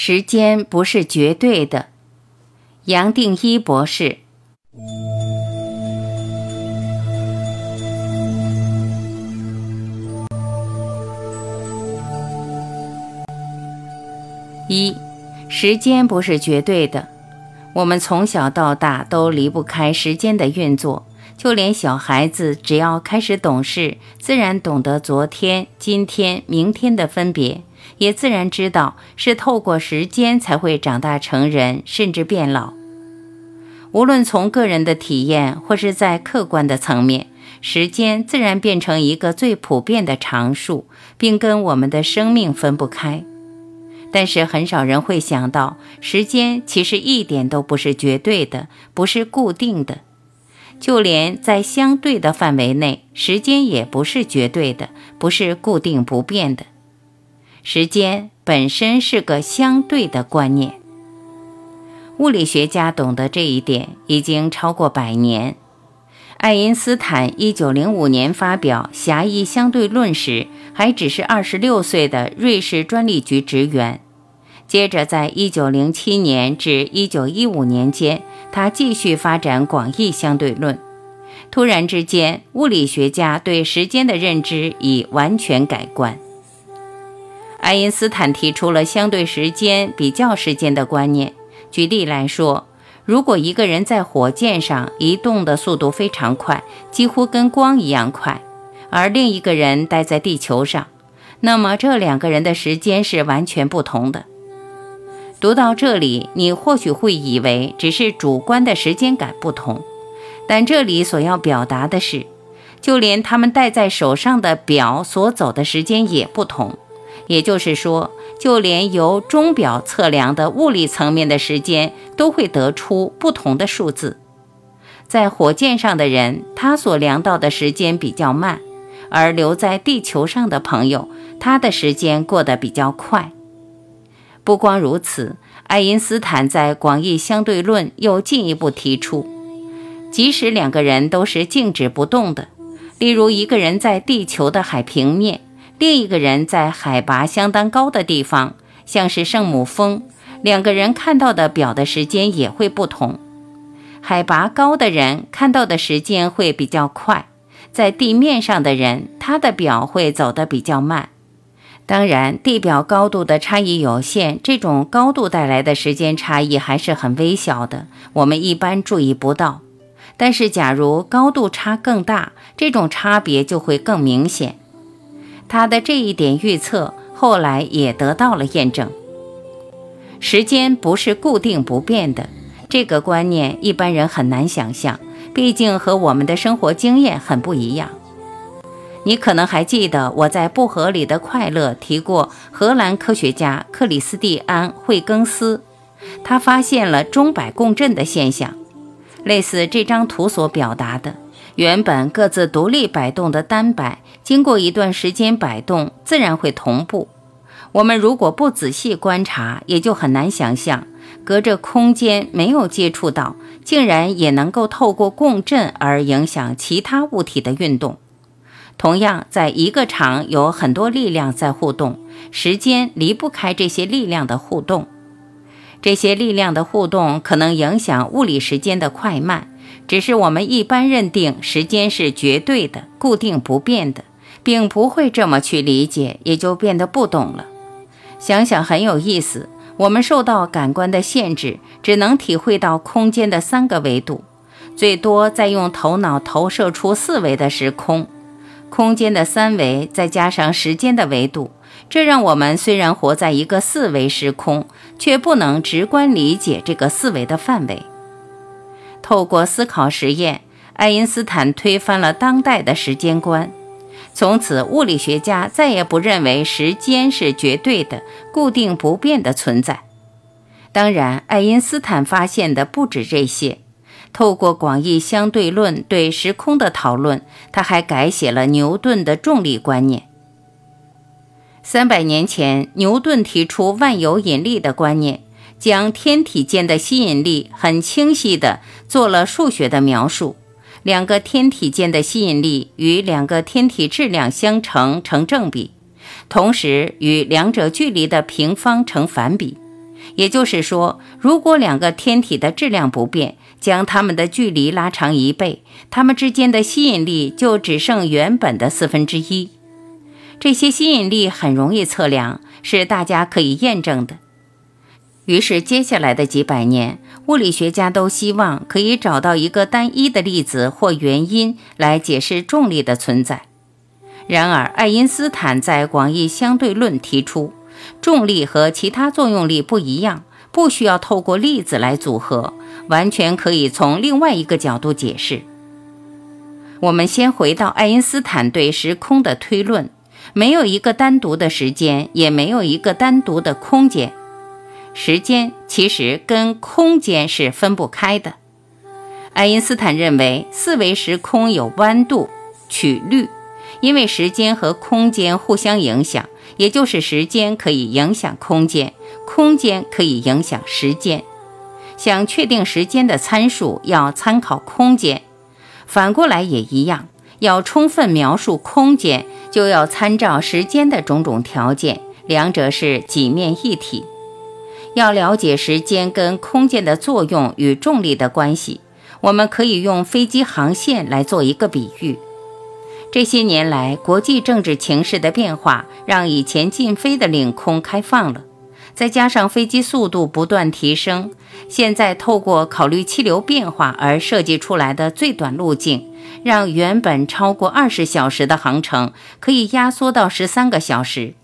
时间不是绝对的，杨定一博士。一，时间不是绝对的。我们从小到大都离不开时间的运作，就连小孩子只要开始懂事，自然懂得昨天、今天、明天的分别。也自然知道是透过时间才会长大成人，甚至变老。无论从个人的体验，或是在客观的层面，时间自然变成一个最普遍的常数，并跟我们的生命分不开。但是很少人会想到，时间其实一点都不是绝对的，不是固定的。就连在相对的范围内，时间也不是绝对的，不是固定不变的。时间本身是个相对的观念，物理学家懂得这一点已经超过百年。爱因斯坦1905年发表狭义相对论时，还只是26岁的瑞士专利局职员。接着，在1907年至1915年间，他继续发展广义相对论。突然之间，物理学家对时间的认知已完全改观。爱因斯坦提出了相对时间比较时间的观念。举例来说，如果一个人在火箭上移动的速度非常快，几乎跟光一样快，而另一个人待在地球上，那么这两个人的时间是完全不同的。读到这里，你或许会以为只是主观的时间感不同，但这里所要表达的是，就连他们戴在手上的表所走的时间也不同。也就是说，就连由钟表测量的物理层面的时间，都会得出不同的数字。在火箭上的人，他所量到的时间比较慢；而留在地球上的朋友，他的时间过得比较快。不光如此，爱因斯坦在广义相对论又进一步提出，即使两个人都是静止不动的，例如一个人在地球的海平面。另一个人在海拔相当高的地方，像是圣母峰，两个人看到的表的时间也会不同。海拔高的人看到的时间会比较快，在地面上的人，他的表会走得比较慢。当然，地表高度的差异有限，这种高度带来的时间差异还是很微小的，我们一般注意不到。但是，假如高度差更大，这种差别就会更明显。他的这一点预测后来也得到了验证。时间不是固定不变的，这个观念一般人很难想象，毕竟和我们的生活经验很不一样。你可能还记得我在《不合理的快乐》提过荷兰科学家克里斯蒂安·惠更斯，他发现了钟摆共振的现象，类似这张图所表达的。原本各自独立摆动的单摆，经过一段时间摆动，自然会同步。我们如果不仔细观察，也就很难想象，隔着空间没有接触到，竟然也能够透过共振而影响其他物体的运动。同样，在一个场有很多力量在互动，时间离不开这些力量的互动。这些力量的互动可能影响物理时间的快慢。只是我们一般认定时间是绝对的、固定不变的，并不会这么去理解，也就变得不懂了。想想很有意思，我们受到感官的限制，只能体会到空间的三个维度，最多再用头脑投射出四维的时空。空间的三维再加上时间的维度，这让我们虽然活在一个四维时空，却不能直观理解这个四维的范围。透过思考实验，爱因斯坦推翻了当代的时间观。从此，物理学家再也不认为时间是绝对的、固定不变的存在。当然，爱因斯坦发现的不止这些。透过广义相对论对时空的讨论，他还改写了牛顿的重力观念。三百年前，牛顿提出万有引力的观念。将天体间的吸引力很清晰地做了数学的描述，两个天体间的吸引力与两个天体质量相乘成正比，同时与两者距离的平方成反比。也就是说，如果两个天体的质量不变，将它们的距离拉长一倍，它们之间的吸引力就只剩原本的四分之一。这些吸引力很容易测量，是大家可以验证的。于是，接下来的几百年，物理学家都希望可以找到一个单一的粒子或原因来解释重力的存在。然而，爱因斯坦在广义相对论提出，重力和其他作用力不一样，不需要透过粒子来组合，完全可以从另外一个角度解释。我们先回到爱因斯坦对时空的推论。没有一个单独的时间，也没有一个单独的空间。时间其实跟空间是分不开的。爱因斯坦认为四维时空有弯度、曲率，因为时间和空间互相影响，也就是时间可以影响空间，空间可以影响时间。想确定时间的参数，要参考空间；反过来也一样，要充分描述空间。就要参照时间的种种条件，两者是几面一体。要了解时间跟空间的作用与重力的关系，我们可以用飞机航线来做一个比喻。这些年来，国际政治情势的变化让以前禁飞的领空开放了，再加上飞机速度不断提升，现在透过考虑气流变化而设计出来的最短路径。让原本超过二十小时的航程可以压缩到十三个小时。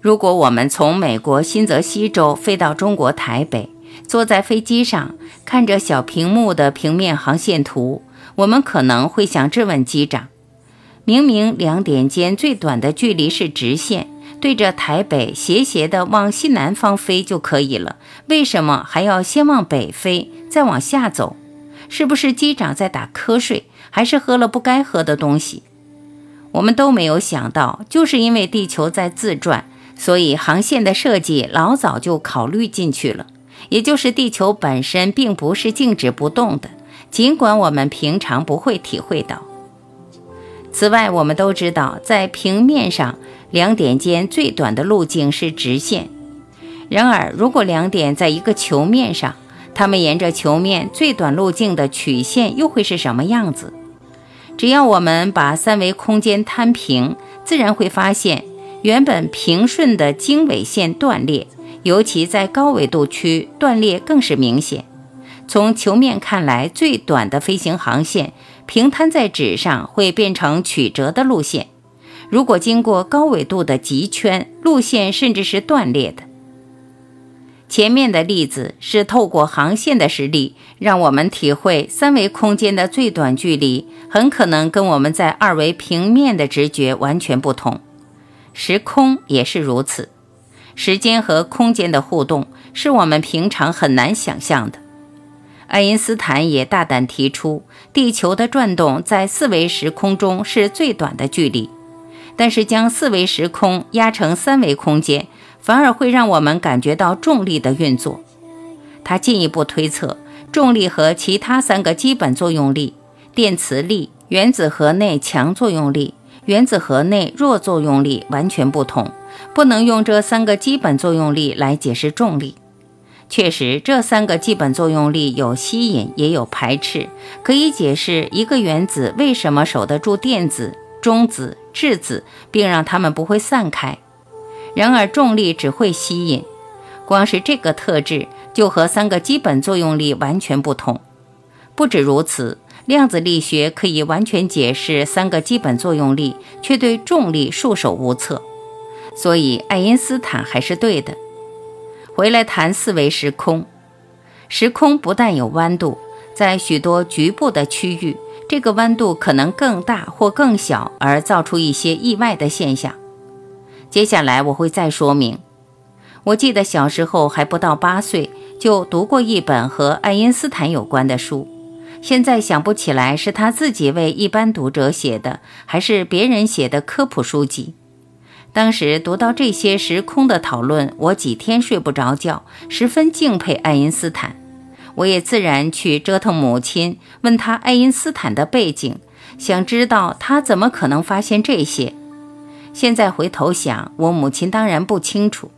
如果我们从美国新泽西州飞到中国台北，坐在飞机上看着小屏幕的平面航线图，我们可能会想质问机长：明明两点间最短的距离是直线，对着台北斜斜的往西南方飞就可以了，为什么还要先往北飞，再往下走？是不是机长在打瞌睡？还是喝了不该喝的东西，我们都没有想到，就是因为地球在自转，所以航线的设计老早就考虑进去了。也就是地球本身并不是静止不动的，尽管我们平常不会体会到。此外，我们都知道，在平面上，两点间最短的路径是直线。然而，如果两点在一个球面上，它们沿着球面最短路径的曲线又会是什么样子？只要我们把三维空间摊平，自然会发现，原本平顺的经纬线断裂，尤其在高纬度区断裂更是明显。从球面看来，最短的飞行航线平摊在纸上会变成曲折的路线；如果经过高纬度的极圈，路线甚至是断裂的。前面的例子是透过航线的实例，让我们体会三维空间的最短距离很可能跟我们在二维平面的直觉完全不同。时空也是如此，时间和空间的互动是我们平常很难想象的。爱因斯坦也大胆提出，地球的转动在四维时空中是最短的距离，但是将四维时空压成三维空间。反而会让我们感觉到重力的运作。他进一步推测，重力和其他三个基本作用力——电磁力、原子核内强作用力、原子核内弱作用力——完全不同，不能用这三个基本作用力来解释重力。确实，这三个基本作用力有吸引，也有排斥，可以解释一个原子为什么守得住电子、中子、质子，并让它们不会散开。然而，重力只会吸引，光是这个特质就和三个基本作用力完全不同。不止如此，量子力学可以完全解释三个基本作用力，却对重力束手无策。所以，爱因斯坦还是对的。回来谈四维时空，时空不但有弯度，在许多局部的区域，这个弯度可能更大或更小，而造出一些意外的现象。接下来我会再说明。我记得小时候还不到八岁，就读过一本和爱因斯坦有关的书。现在想不起来是他自己为一般读者写的，还是别人写的科普书籍。当时读到这些时空的讨论，我几天睡不着觉，十分敬佩爱因斯坦。我也自然去折腾母亲，问他爱因斯坦的背景，想知道他怎么可能发现这些。现在回头想，我母亲当然不清楚。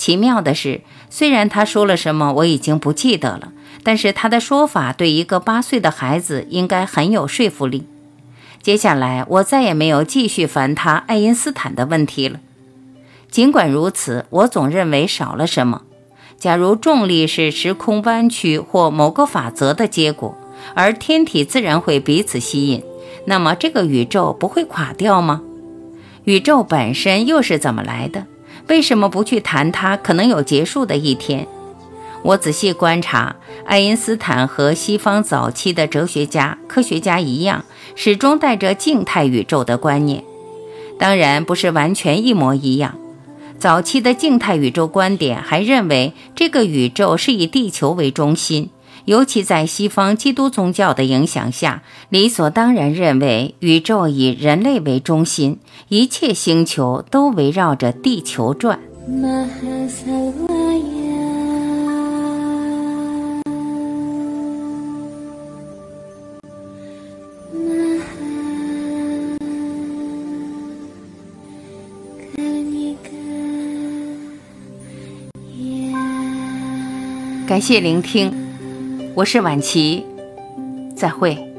奇妙的是，虽然他说了什么我已经不记得了，但是他的说法对一个八岁的孩子应该很有说服力。接下来，我再也没有继续烦他爱因斯坦的问题了。尽管如此，我总认为少了什么。假如重力是时空弯曲或某个法则的结果，而天体自然会彼此吸引，那么这个宇宙不会垮掉吗？宇宙本身又是怎么来的？为什么不去谈它可能有结束的一天？我仔细观察，爱因斯坦和西方早期的哲学家、科学家一样，始终带着静态宇宙的观念。当然，不是完全一模一样。早期的静态宇宙观点还认为，这个宇宙是以地球为中心，尤其在西方基督宗教的影响下，理所当然认为宇宙以人类为中心，一切星球都围绕着地球转。感谢聆听，我是晚琪，再会。